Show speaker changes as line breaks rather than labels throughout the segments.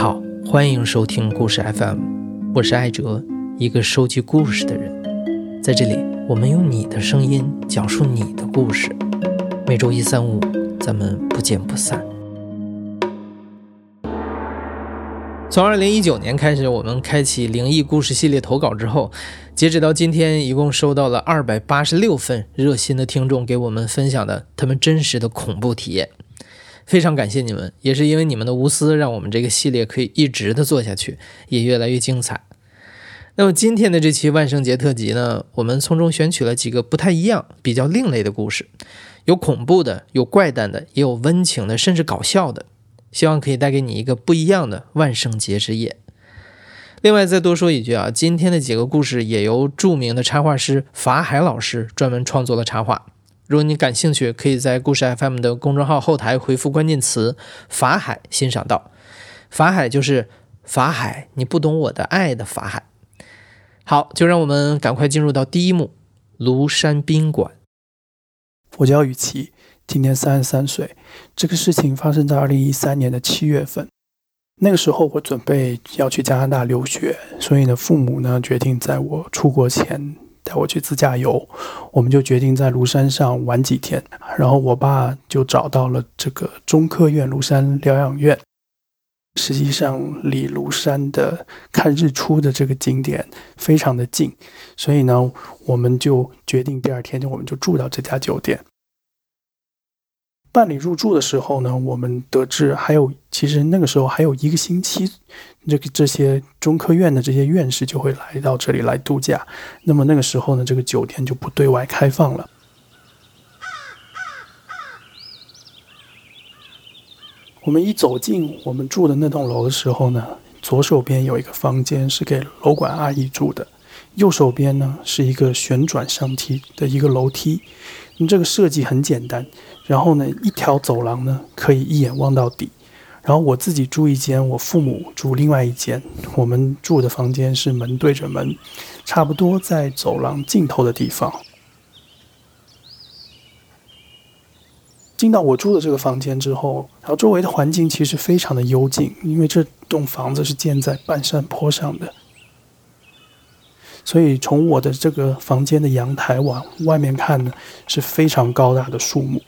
好，欢迎收听故事 FM，我是艾哲，一个收集故事的人。在这里，我们用你的声音讲述你的故事。每周一、三、五，咱们不见不散。从二零一九年开始，我们开启灵异故事系列投稿之后，截止到今天，一共收到了二百八十六份热心的听众给我们分享的他们真实的恐怖体验。非常感谢你们，也是因为你们的无私，让我们这个系列可以一直的做下去，也越来越精彩。那么今天的这期万圣节特辑呢，我们从中选取了几个不太一样、比较另类的故事，有恐怖的，有怪诞的，也有温情的，甚至搞笑的，希望可以带给你一个不一样的万圣节之夜。另外再多说一句啊，今天的几个故事也由著名的插画师法海老师专门创作了插画。如果你感兴趣，可以在故事 FM 的公众号后台回复关键词“法海”欣赏到。法海就是法海，你不懂我的爱的法海。好，就让我们赶快进入到第一幕——庐山宾馆。
我叫雨琦，今年三十三岁。这个事情发生在二零一三年的七月份。那个时候我准备要去加拿大留学，所以呢，父母呢决定在我出国前。带我去自驾游，我们就决定在庐山上玩几天。然后我爸就找到了这个中科院庐山疗养院，实际上离庐山的看日出的这个景点非常的近，所以呢，我们就决定第二天就我们就住到这家酒店。办理入住的时候呢，我们得知还有，其实那个时候还有一个星期。这个这些中科院的这些院士就会来到这里来度假，那么那个时候呢，这个酒店就不对外开放了。我们一走进我们住的那栋楼的时候呢，左手边有一个房间是给楼管阿姨住的，右手边呢是一个旋转上梯的一个楼梯，这个设计很简单，然后呢，一条走廊呢可以一眼望到底。然后我自己住一间，我父母住另外一间。我们住的房间是门对着门，差不多在走廊尽头的地方。进到我住的这个房间之后，然后周围的环境其实非常的幽静，因为这栋房子是建在半山坡上的，所以从我的这个房间的阳台往外面看呢，是非常高大的树木。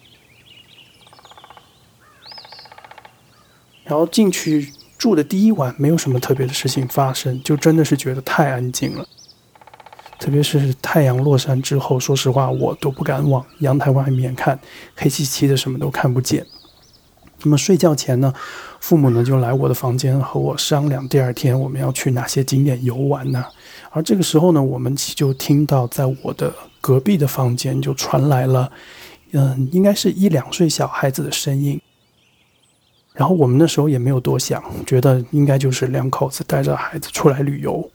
然后进去住的第一晚，没有什么特别的事情发生，就真的是觉得太安静了。特别是太阳落山之后，说实话，我都不敢往阳台外面看，黑漆漆的，什么都看不见。那么睡觉前呢，父母呢就来我的房间和我商量，第二天我们要去哪些景点游玩呢？而这个时候呢，我们就听到在我的隔壁的房间就传来了，嗯，应该是一两岁小孩子的声音。然后我们那时候也没有多想，觉得应该就是两口子带着孩子出来旅游。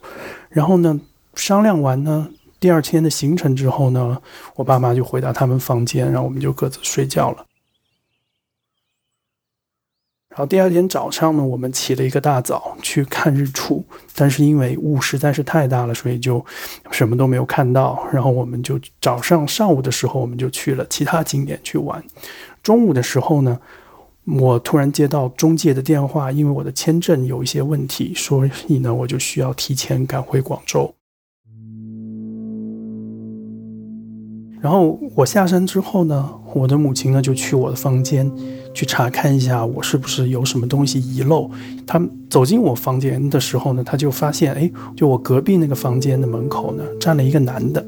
然后呢，商量完呢，第二天的行程之后呢，我爸妈就回到他们房间，然后我们就各自睡觉了。然后第二天早上呢，我们起了一个大早去看日出，但是因为雾实在是太大了，所以就什么都没有看到。然后我们就早上上午的时候，我们就去了其他景点去玩。中午的时候呢。我突然接到中介的电话，因为我的签证有一些问题，所以呢，我就需要提前赶回广州。然后我下山之后呢，我的母亲呢就去我的房间去查看一下我是不是有什么东西遗漏。她走进我房间的时候呢，她就发现，哎，就我隔壁那个房间的门口呢站了一个男的。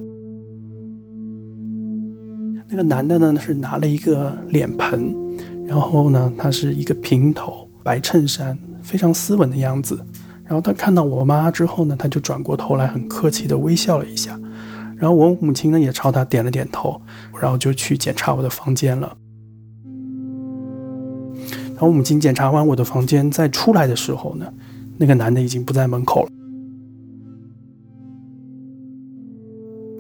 那个男的呢是拿了一个脸盆。然后呢，他是一个平头白衬衫，非常斯文的样子。然后他看到我妈之后呢，他就转过头来，很客气的微笑了一下。然后我母亲呢也朝他点了点头，然后就去检查我的房间了。然后我母亲检查完我的房间，再出来的时候呢，那个男的已经不在门口了。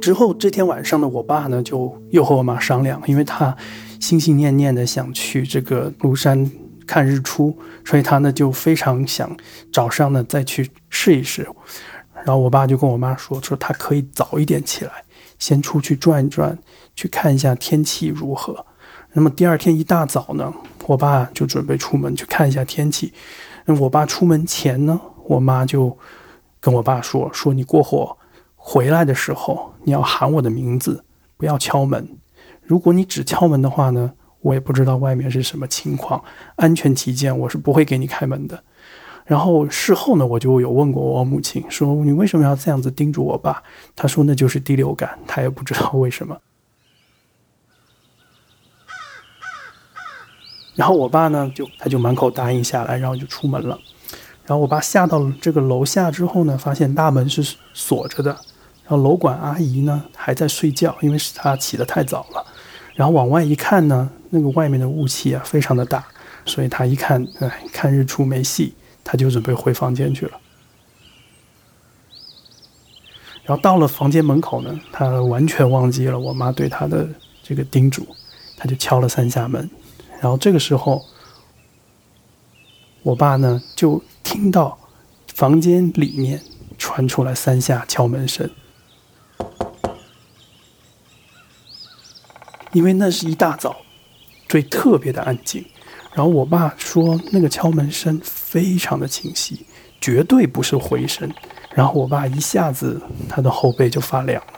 之后这天晚上呢，我爸呢就又和我妈商量，因为他。心心念念的想去这个庐山看日出，所以他呢就非常想早上呢再去试一试。然后我爸就跟我妈说，说他可以早一点起来，先出去转一转，去看一下天气如何。那么第二天一大早呢，我爸就准备出门去看一下天气。那我爸出门前呢，我妈就跟我爸说：“说你过后回来的时候，你要喊我的名字，不要敲门。如果你只敲门的话呢，我也不知道外面是什么情况，安全起见，我是不会给你开门的。”然后事后呢，我就有问过我母亲，说你为什么要这样子叮嘱我爸？他说那就是第六感，他也不知道为什么。然后我爸呢，就他就满口答应下来，然后就出门了。然后我爸下到了这个楼下之后呢，发现大门是锁着的，然后楼管阿姨呢还在睡觉，因为是她起得太早了。然后往外一看呢，那个外面的雾气啊非常的大，所以他一看，哎，看日出没戏。他就准备回房间去了，然后到了房间门口呢，他完全忘记了我妈对他的这个叮嘱，他就敲了三下门，然后这个时候，我爸呢就听到房间里面传出来三下敲门声，因为那是一大早，所以特别的安静。然后我爸说，那个敲门声非常的清晰，绝对不是回声。然后我爸一下子他的后背就发凉了。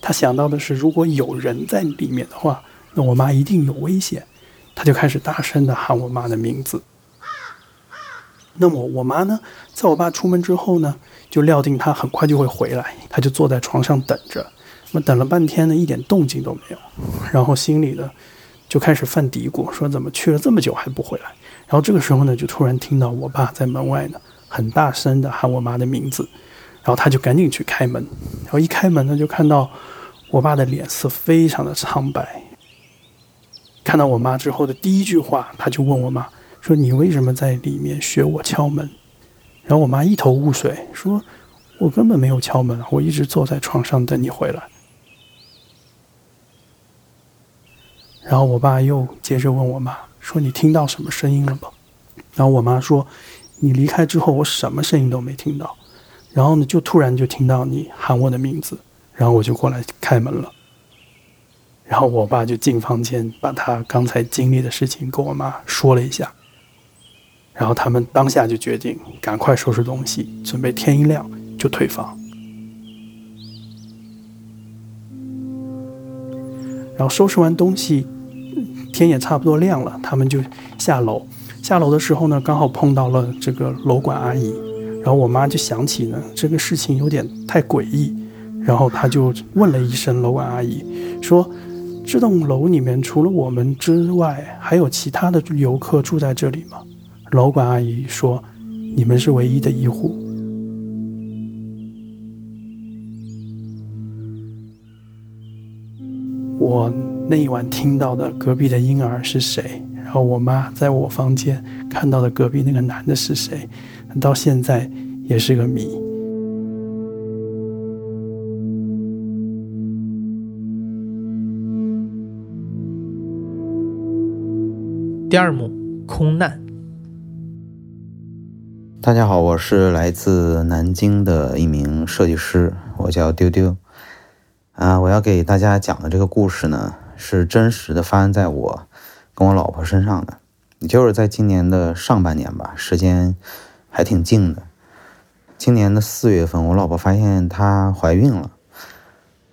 他想到的是，如果有人在里面的话，那我妈一定有危险。他就开始大声的喊我妈的名字。那么我妈呢，在我爸出门之后呢，就料定他很快就会回来，他就坐在床上等着。那么等了半天呢，一点动静都没有。然后心里呢。就开始犯嘀咕，说怎么去了这么久还不回来？然后这个时候呢，就突然听到我爸在门外呢，很大声的喊我妈的名字，然后他就赶紧去开门，然后一开门呢，就看到我爸的脸色非常的苍白。看到我妈之后的第一句话，他就问我妈说：“你为什么在里面学我敲门？”然后我妈一头雾水，说：“我根本没有敲门，我一直坐在床上等你回来。”然后我爸又接着问我妈说：“你听到什么声音了吗？”然后我妈说：“你离开之后，我什么声音都没听到。然后呢，就突然就听到你喊我的名字，然后我就过来开门了。然后我爸就进房间，把他刚才经历的事情跟我妈说了一下。然后他们当下就决定赶快收拾东西，准备天一亮就退房。然后收拾完东西，天也差不多亮了，他们就下楼。下楼的时候呢，刚好碰到了这个楼管阿姨。然后我妈就想起呢，这个事情有点太诡异，然后她就问了一声楼管阿姨，说：“这栋楼里面除了我们之外，还有其他的游客住在这里吗？”楼管阿姨说：“你们是唯一的一户。”我那一晚听到的隔壁的婴儿是谁？然后我妈在我房间看到的隔壁那个男的是谁？到现在也是个谜。
第二幕，空难。
大家好，我是来自南京的一名设计师，我叫丢丢。啊，我要给大家讲的这个故事呢，是真实的发生在我跟我老婆身上的，也就是在今年的上半年吧，时间还挺近的。今年的四月份，我老婆发现她怀孕了，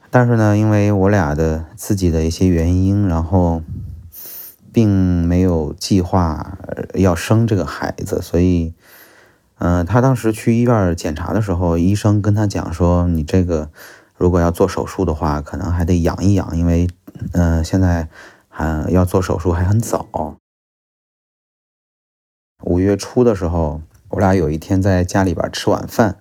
但是呢，因为我俩的自己的一些原因，然后并没有计划要生这个孩子，所以，嗯，她当时去医院检查的时候，医生跟她讲说，你这个。如果要做手术的话，可能还得养一养，因为，嗯，现在还要做手术还很早。五月初的时候，我俩有一天在家里边吃晚饭，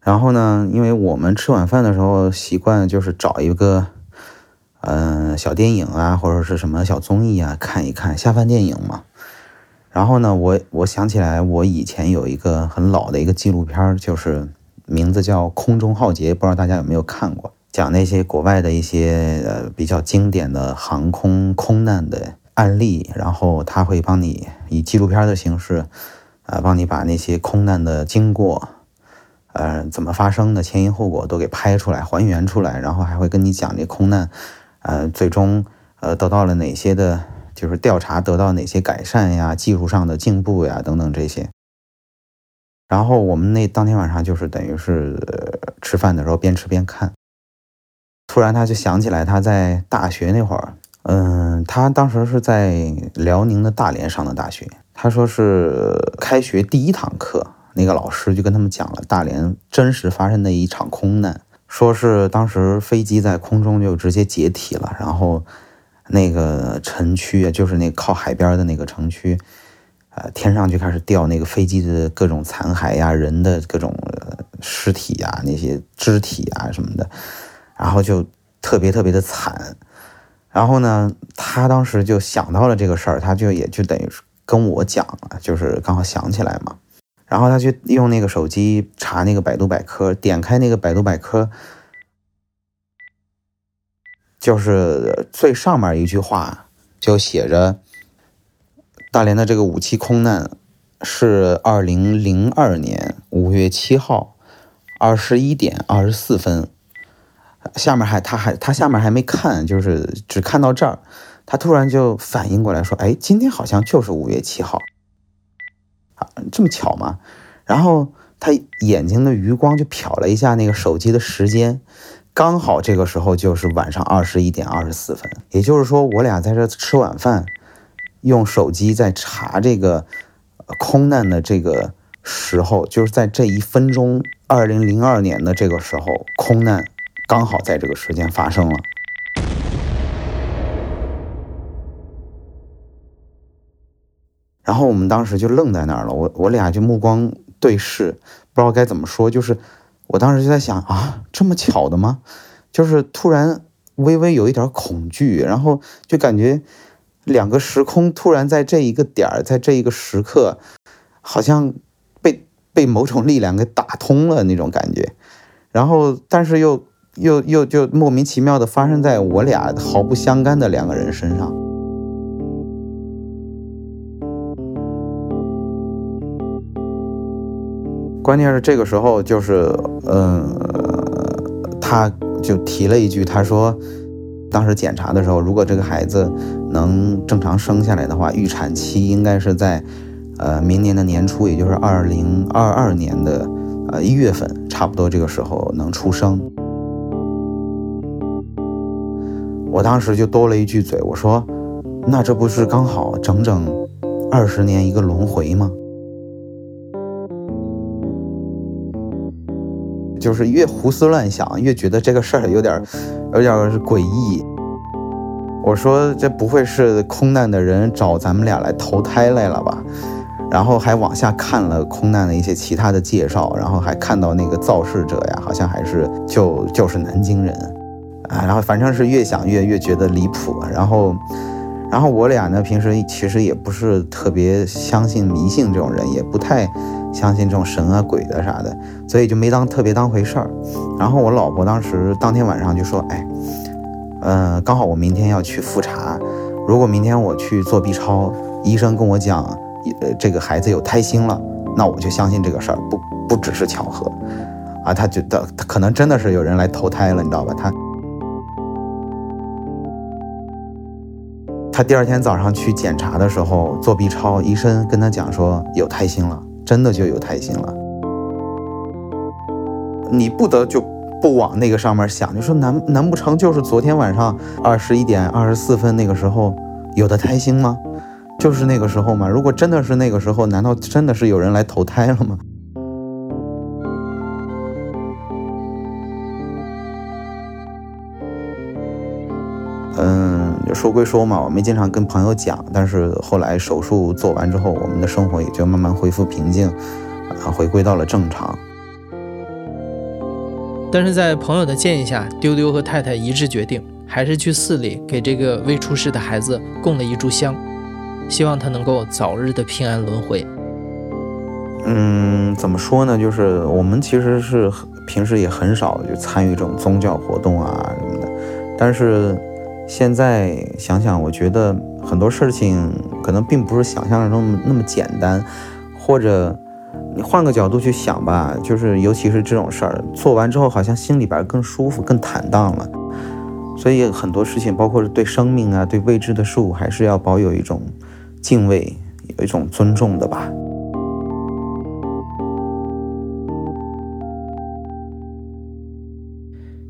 然后呢，因为我们吃晚饭的时候习惯就是找一个，嗯，小电影啊，或者是什么小综艺啊看一看，下饭电影嘛。然后呢，我我想起来，我以前有一个很老的一个纪录片，就是。名字叫《空中浩劫》，不知道大家有没有看过？讲那些国外的一些呃比较经典的航空空难的案例，然后他会帮你以纪录片的形式，啊，帮你把那些空难的经过，呃，怎么发生的前因后果都给拍出来、还原出来，然后还会跟你讲这空难，呃，最终呃得到了哪些的就是调查得到哪些改善呀、技术上的进步呀等等这些。然后我们那当天晚上就是等于是吃饭的时候边吃边看，突然他就想起来他在大学那会儿，嗯，他当时是在辽宁的大连上的大学。他说是开学第一堂课，那个老师就跟他们讲了大连真实发生的一场空难，说是当时飞机在空中就直接解体了，然后那个城区就是那靠海边的那个城区，呃，天上就开始掉那个飞机的各种残骸呀、人的各种尸体呀、那些肢体啊什么的，然后就特别特别的惨。然后呢，他当时就想到了这个事儿，他就也就等于。跟我讲了，就是刚好想起来嘛，然后他就用那个手机查那个百度百科，点开那个百度百科，就是最上面一句话就写着：大连的这个武器空难是二零零二年五月七号二十一点二十四分。下面还他还他下面还没看，就是只看到这儿。他突然就反应过来，说：“哎，今天好像就是五月七号啊，这么巧吗？”然后他眼睛的余光就瞟了一下那个手机的时间，刚好这个时候就是晚上二十一点二十四分。也就是说，我俩在这吃晚饭，用手机在查这个空难的这个时候，就是在这一分钟，二零零二年的这个时候，空难刚好在这个时间发生了。然后我们当时就愣在那儿了，我我俩就目光对视，不知道该怎么说。就是我当时就在想啊，这么巧的吗？就是突然微微有一点恐惧，然后就感觉两个时空突然在这一个点儿，在这一个时刻，好像被被某种力量给打通了那种感觉。然后，但是又又又就莫名其妙的发生在我俩毫不相干的两个人身上。关键是这个时候，就是，嗯，他就提了一句，他说，当时检查的时候，如果这个孩子能正常生下来的话，预产期应该是在，呃，明年的年初，也就是二零二二年的，呃，一月份，差不多这个时候能出生。我当时就多了一句嘴，我说，那这不是刚好整整二十年一个轮回吗？就是越胡思乱想，越觉得这个事儿有点，有点诡异。我说这不会是空难的人找咱们俩来投胎来了吧？然后还往下看了空难的一些其他的介绍，然后还看到那个肇事者呀，好像还是就就是南京人啊。然后反正是越想越越觉得离谱。然后，然后我俩呢，平时其实也不是特别相信迷信这种人，也不太。相信这种神啊鬼的啥的，所以就没当特别当回事儿。然后我老婆当时当天晚上就说：“哎，呃，刚好我明天要去复查，如果明天我去做 B 超，医生跟我讲，呃，这个孩子有胎心了，那我就相信这个事儿，不不只是巧合啊。他觉得他可能真的是有人来投胎了，你知道吧？他他第二天早上去检查的时候做 B 超，医生跟他讲说有胎心了。”真的就有胎心了，你不得就不往那个上面想，你说难难不成就是昨天晚上二十一点二十四分那个时候有的胎心吗？就是那个时候吗？如果真的是那个时候，难道真的是有人来投胎了吗？说归说嘛，我没经常跟朋友讲，但是后来手术做完之后，我们的生活也就慢慢恢复平静，啊，回归到了正常。
但是在朋友的建议下，丢丢和太太一致决定，还是去寺里给这个未出世的孩子供了一炷香，希望他能够早日的平安轮回。
嗯，怎么说呢？就是我们其实是平时也很少就参与这种宗教活动啊什么的，但是。现在想想，我觉得很多事情可能并不是想象中那么简单，或者你换个角度去想吧，就是尤其是这种事儿做完之后，好像心里边更舒服、更坦荡了。所以很多事情，包括是对生命啊、对未知的事物，还是要保有一种敬畏、有一种尊重的吧。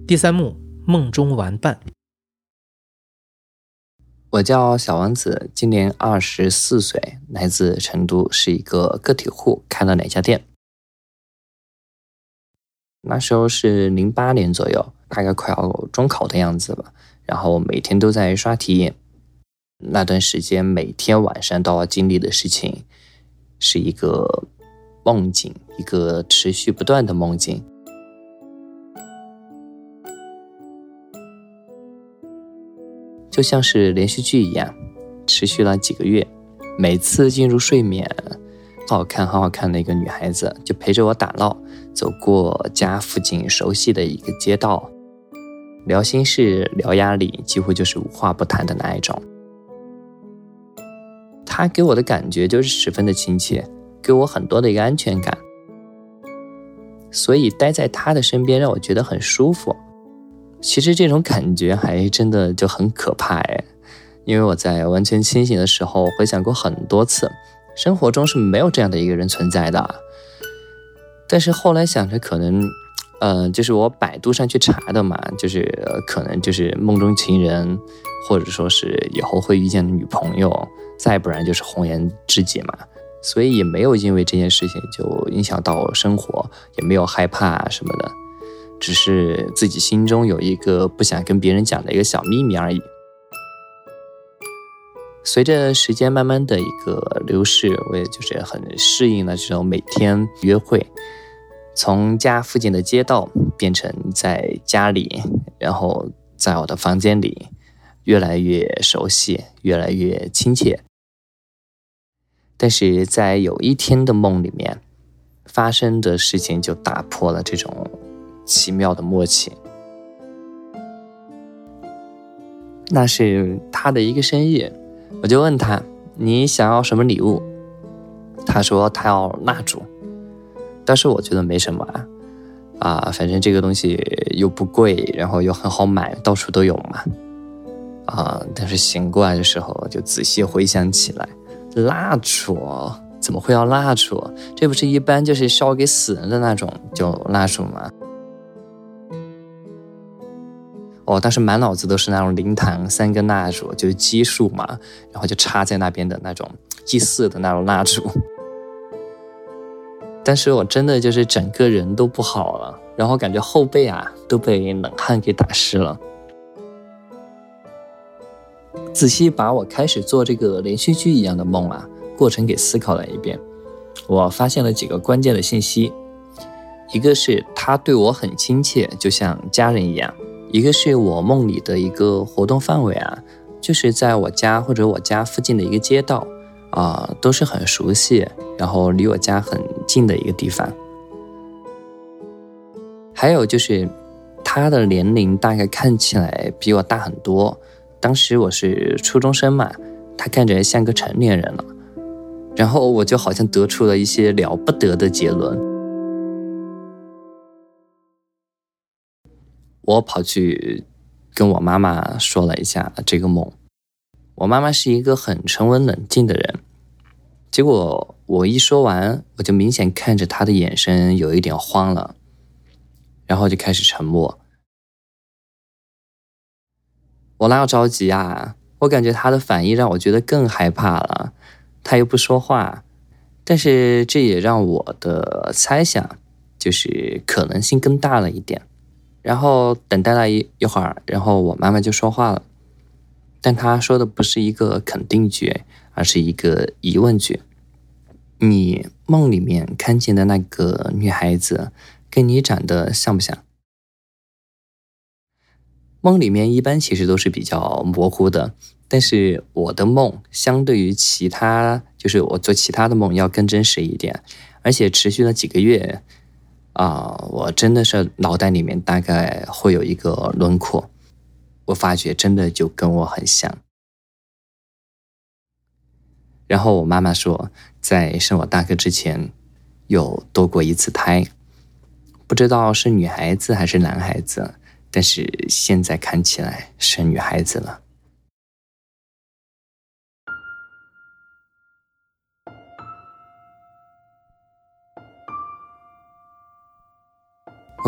第三幕，梦中玩伴。
我叫小王子，今年二十四岁，来自成都，是一个个体户，开了奶茶店。那时候是零八年左右，大概快要中考的样子吧。然后每天都在刷题，那段时间每天晚上都要经历的事情，是一个梦境，一个持续不断的梦境。就像是连续剧一样，持续了几个月。每次进入睡眠，好好看、好好看的一个女孩子，就陪着我打闹，走过家附近熟悉的一个街道，聊心事、聊压力，几乎就是无话不谈的那一种。她给我的感觉就是十分的亲切，给我很多的一个安全感，所以待在她的身边让我觉得很舒服。其实这种感觉还真的就很可怕哎，因为我在完全清醒的时候回想过很多次，生活中是没有这样的一个人存在的。但是后来想着，可能，呃，就是我百度上去查的嘛，就是可能就是梦中情人，或者说是以后会遇见的女朋友，再不然就是红颜知己嘛，所以也没有因为这件事情就影响到生活，也没有害怕什么的。只是自己心中有一个不想跟别人讲的一个小秘密而已。随着时间慢慢的一个流逝，我也就是很适应了这种每天约会，从家附近的街道变成在家里，然后在我的房间里，越来越熟悉，越来越亲切。但是在有一天的梦里面，发生的事情就打破了这种。奇妙的默契。那是他的一个生日，我就问他：“你想要什么礼物？”他说：“他要蜡烛。”但是我觉得没什么啊，啊，反正这个东西又不贵，然后又很好买，到处都有嘛。啊，但是醒过来的时候就仔细回想起来，蜡烛怎么会要蜡烛？这不是一般就是烧给死人的那种就蜡烛吗？哦，当时满脑子都是那种灵堂三根蜡烛，就是奇数嘛，然后就插在那边的那种祭祀的那种蜡烛。但是我真的就是整个人都不好了，然后感觉后背啊都被冷汗给打湿了。仔细把我开始做这个连续剧一样的梦啊过程给思考了一遍，我发现了几个关键的信息，一个是他对我很亲切，就像家人一样。一个是我梦里的一个活动范围啊，就是在我家或者我家附近的一个街道，啊，都是很熟悉，然后离我家很近的一个地方。还有就是他的年龄大概看起来比我大很多，当时我是初中生嘛，他看起来像个成年人了，然后我就好像得出了一些了不得的结论。我跑去跟我妈妈说了一下这个梦，我妈妈是一个很沉稳冷静的人，结果我一说完，我就明显看着她的眼神有一点慌了，然后就开始沉默。我哪有着急啊？我感觉她的反应让我觉得更害怕了，她又不说话，但是这也让我的猜想就是可能性更大了一点。然后等待了一一会儿，然后我妈妈就说话了，但她说的不是一个肯定句，而是一个疑问句。你梦里面看见的那个女孩子，跟你长得像不像？梦里面一般其实都是比较模糊的，但是我的梦相对于其他，就是我做其他的梦要更真实一点，而且持续了几个月。啊，我真的是脑袋里面大概会有一个轮廓，我发觉真的就跟我很像。然后我妈妈说，在生我大哥之前，有堕过一次胎，不知道是女孩子还是男孩子，但是现在看起来是女孩子了。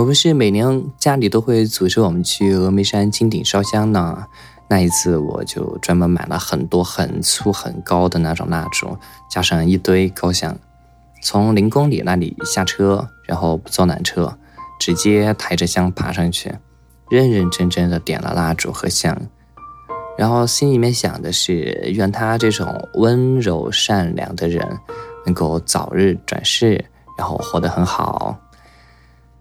我不是每年家里都会组织我们去峨眉山金顶烧香呢。那一次我就专门买了很多很粗很高的那种蜡烛，加上一堆高香，从零公里那里下车，然后不坐缆车，直接抬着香爬上去，认认真真的点了蜡烛和香，然后心里面想的是，愿他这种温柔善良的人能够早日转世，然后活得很好。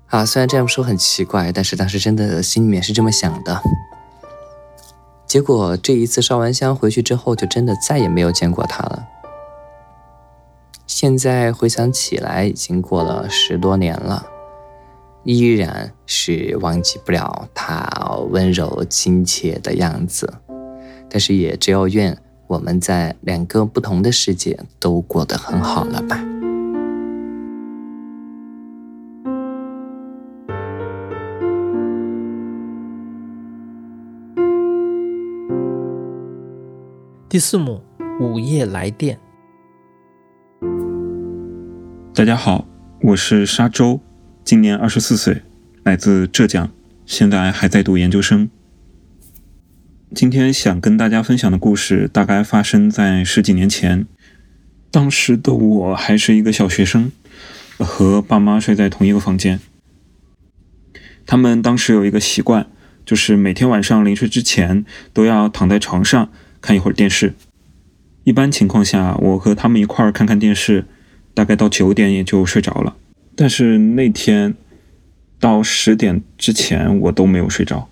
啊，虽然这样说很奇怪，但是当时真的心里面是这么想的。结果这一次烧完香回去之后，就真的再也没有见过他了。现在回想起来，已经过了十多年了，依然是忘记不了他温柔亲切的样子。但是也只有愿我们在两个不同的世界都过得很好了吧。
第四幕，午夜来电。
大家好，我是沙洲，今年二十四岁，来自浙江，现在还在读研究生。今天想跟大家分享的故事，大概发生在十几年前。当时的我还是一个小学生，和爸妈睡在同一个房间。他们当时有一个习惯，就是每天晚上临睡之前都要躺在床上。看一会儿电视，一般情况下，我和他们一块儿看看电视，大概到九点也就睡着了。但是那天到十点之前，我都没有睡着。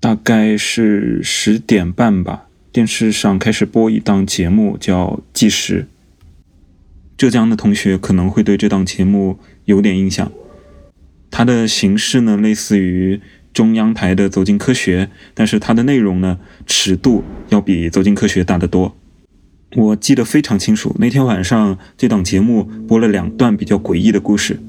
大概是十点半吧，电视上开始播一档节目，叫《计时》。浙江的同学可能会对这档节目有点印象。它的形式呢，类似于。中央台的《走进科学》，但是它的内容呢，尺度要比《走进科学》大得多。我记得非常清楚，那天晚上这档节目播了两段比较诡异的故事。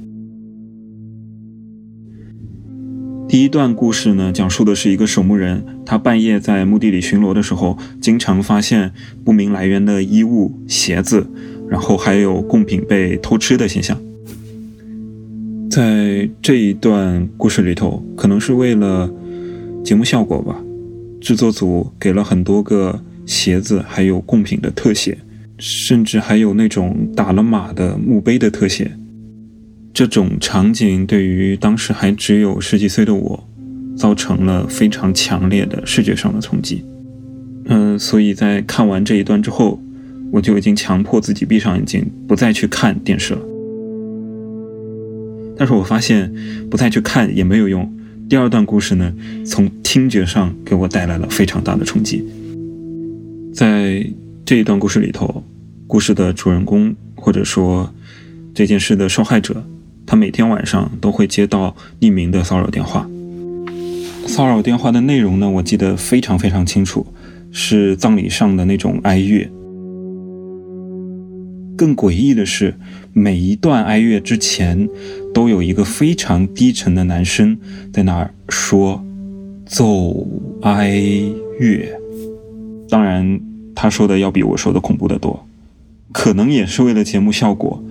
第一段故事呢，讲述的是一个守墓人，他半夜在墓地里巡逻的时候，经常发现不明来源的衣物、鞋子，然后还有贡品被偷吃的现象。在这一段故事里头，可能是为了节目效果吧，制作组给了很多个鞋子，还有贡品的特写，甚至还有那种打了码的墓碑的特写。这种场景对于当时还只有十几岁的我，造成了非常强烈的视觉上的冲击。嗯，所以在看完这一段之后，我就已经强迫自己闭上眼睛，不再去看电视了。但是我发现，不再去看也没有用。第二段故事呢，从听觉上给我带来了非常大的冲击。在这一段故事里头，故事的主人公或者说这件事的受害者，他每天晚上都会接到匿名的骚扰电话。骚扰电话的内容呢，我记得非常非常清楚，是葬礼上的那种哀乐。更诡异的是，每一段哀乐之前，都有一个非常低沉的男声在那儿说“奏哀乐”。当然，他说的要比我说的恐怖的多。可能也是为了节目效果，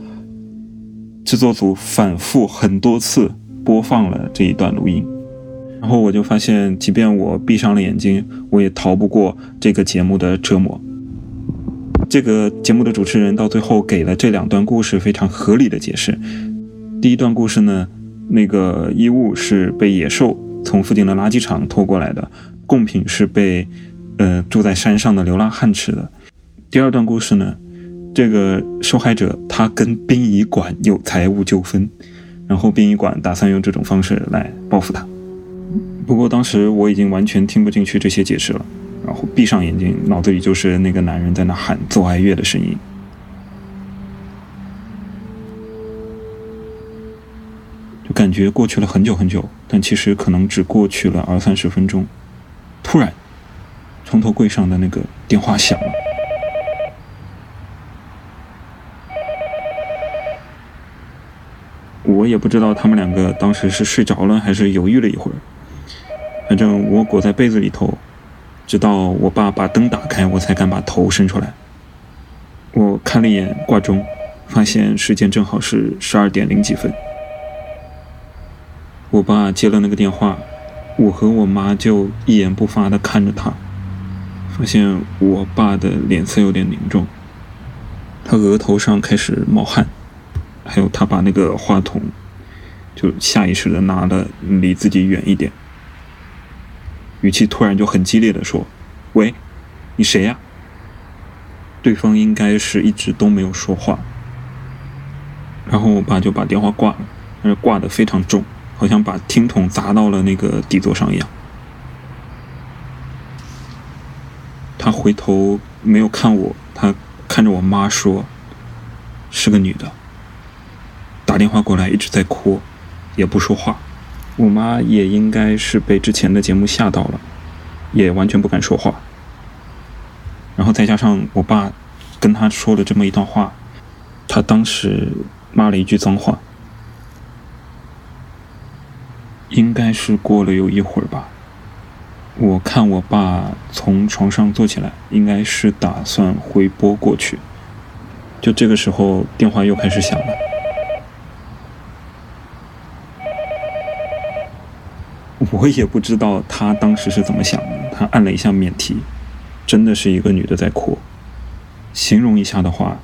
制作组反复很多次播放了这一段录音。然后我就发现，即便我闭上了眼睛，我也逃不过这个节目的折磨。这个节目的主持人到最后给了这两段故事非常合理的解释。第一段故事呢，那个衣物是被野兽从附近的垃圾场拖过来的，贡品是被呃住在山上的流浪汉吃的。第二段故事呢，这个受害者他跟殡仪馆有财务纠纷，然后殡仪馆打算用这种方式来报复他。不过当时我已经完全听不进去这些解释了。然后闭上眼睛，脑子里就是那个男人在那喊奏哀乐的声音，就感觉过去了很久很久，但其实可能只过去了二三十分钟。突然，床头柜上的那个电话响了，我也不知道他们两个当时是睡着了还是犹豫了一会儿。反正我裹在被子里头，直到我爸把灯打开，我才敢把头伸出来。我看了一眼挂钟，发现时间正好是十二点零几分。我爸接了那个电话，我和我妈就一言不发地看着他，发现我爸的脸色有点凝重，他额头上开始冒汗，还有他把那个话筒就下意识地拿的离自己远一点。语气突然就很激烈的说：“喂，你谁呀？”对方应该是一直都没有说话，然后我爸就把电话挂了，但是挂的非常重，好像把听筒砸到了那个底座上一样。他回头没有看我，他看着我妈说：“是个女的。”打电话过来一直在哭，也不说话。我妈也应该是被之前的节目吓到了，也完全不敢说话。然后再加上我爸跟他说了这么一段话，他当时骂了一句脏话。应该是过了有一会儿吧，我看我爸从床上坐起来，应该是打算回拨过去。就这个时候，电话又开始响了。我也不知道他当时是怎么想的，他按了一下免提，真的是一个女的在哭。形容一下的话，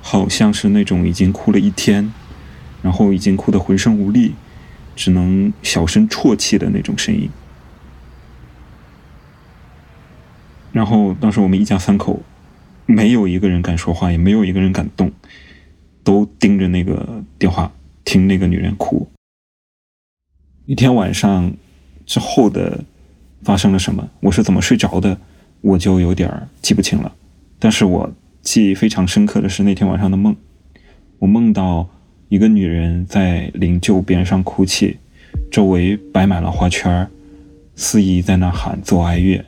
好像是那种已经哭了一天，然后已经哭得浑身无力，只能小声啜泣的那种声音。然后当时我们一家三口，没有一个人敢说话，也没有一个人敢动，都盯着那个电话听那个女人哭。一天晚上之后的发生了什么，我是怎么睡着的，我就有点记不清了。但是我记忆非常深刻的是那天晚上的梦，我梦到一个女人在灵柩边上哭泣，周围摆满了花圈，司仪在那喊奏哀乐。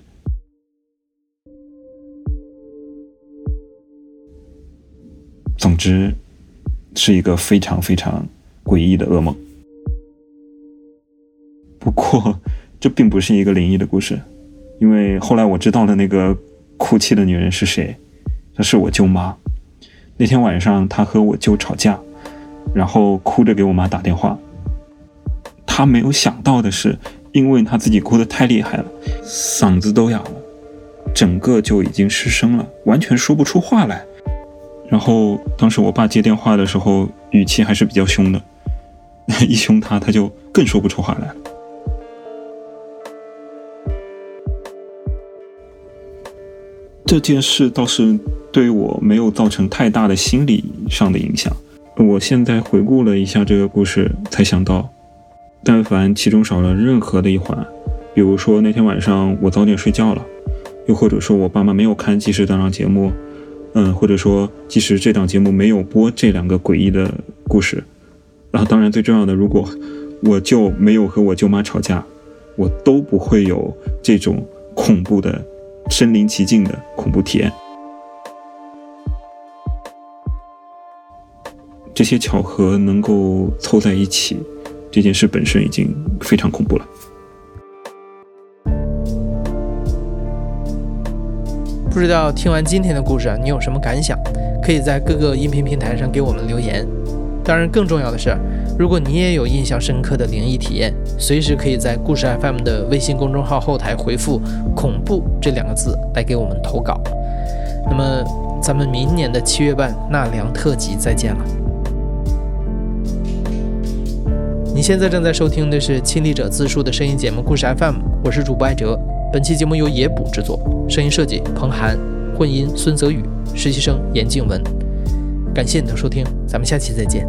总之，是一个非常非常诡异的噩梦。不过，这并不是一个灵异的故事，因为后来我知道了那个哭泣的女人是谁，她是我舅妈。那天晚上，她和我舅吵架，然后哭着给我妈打电话。她没有想到的是，因为她自己哭得太厉害了，嗓子都哑了，整个就已经失声了，完全说不出话来。然后当时我爸接电话的时候，语气还是比较凶的，一凶他，他就更说不出话来了。这件事倒是对我没有造成太大的心理上的影响。我现在回顾了一下这个故事，才想到，但凡其中少了任何的一环，比如说那天晚上我早点睡觉了，又或者说我爸妈没有看即时这档节目，嗯，或者说即使这档节目没有播这两个诡异的故事，然后当然最重要的，如果我就没有和我舅妈吵架，我都不会有这种恐怖的。身临其境的恐怖体验，这些巧合能够凑在一起，这件事本身已经非常恐怖了。
不知道听完今天的故事啊，你有什么感想？可以在各个音频平台上给我们留言。当然，更重要的是，如果你也有印象深刻的灵异体验，随时可以在故事 FM 的微信公众号后台回复“恐怖”这两个字来给我们投稿。那么，咱们明年的七月半纳凉特辑再见了。你现在正在收听的是亲历者自述的声音节目《故事 FM》，我是主播艾哲。本期节目由野捕制作，声音设计彭涵，混音孙泽宇，实习生严静文。感谢你的收听，咱们下期再见。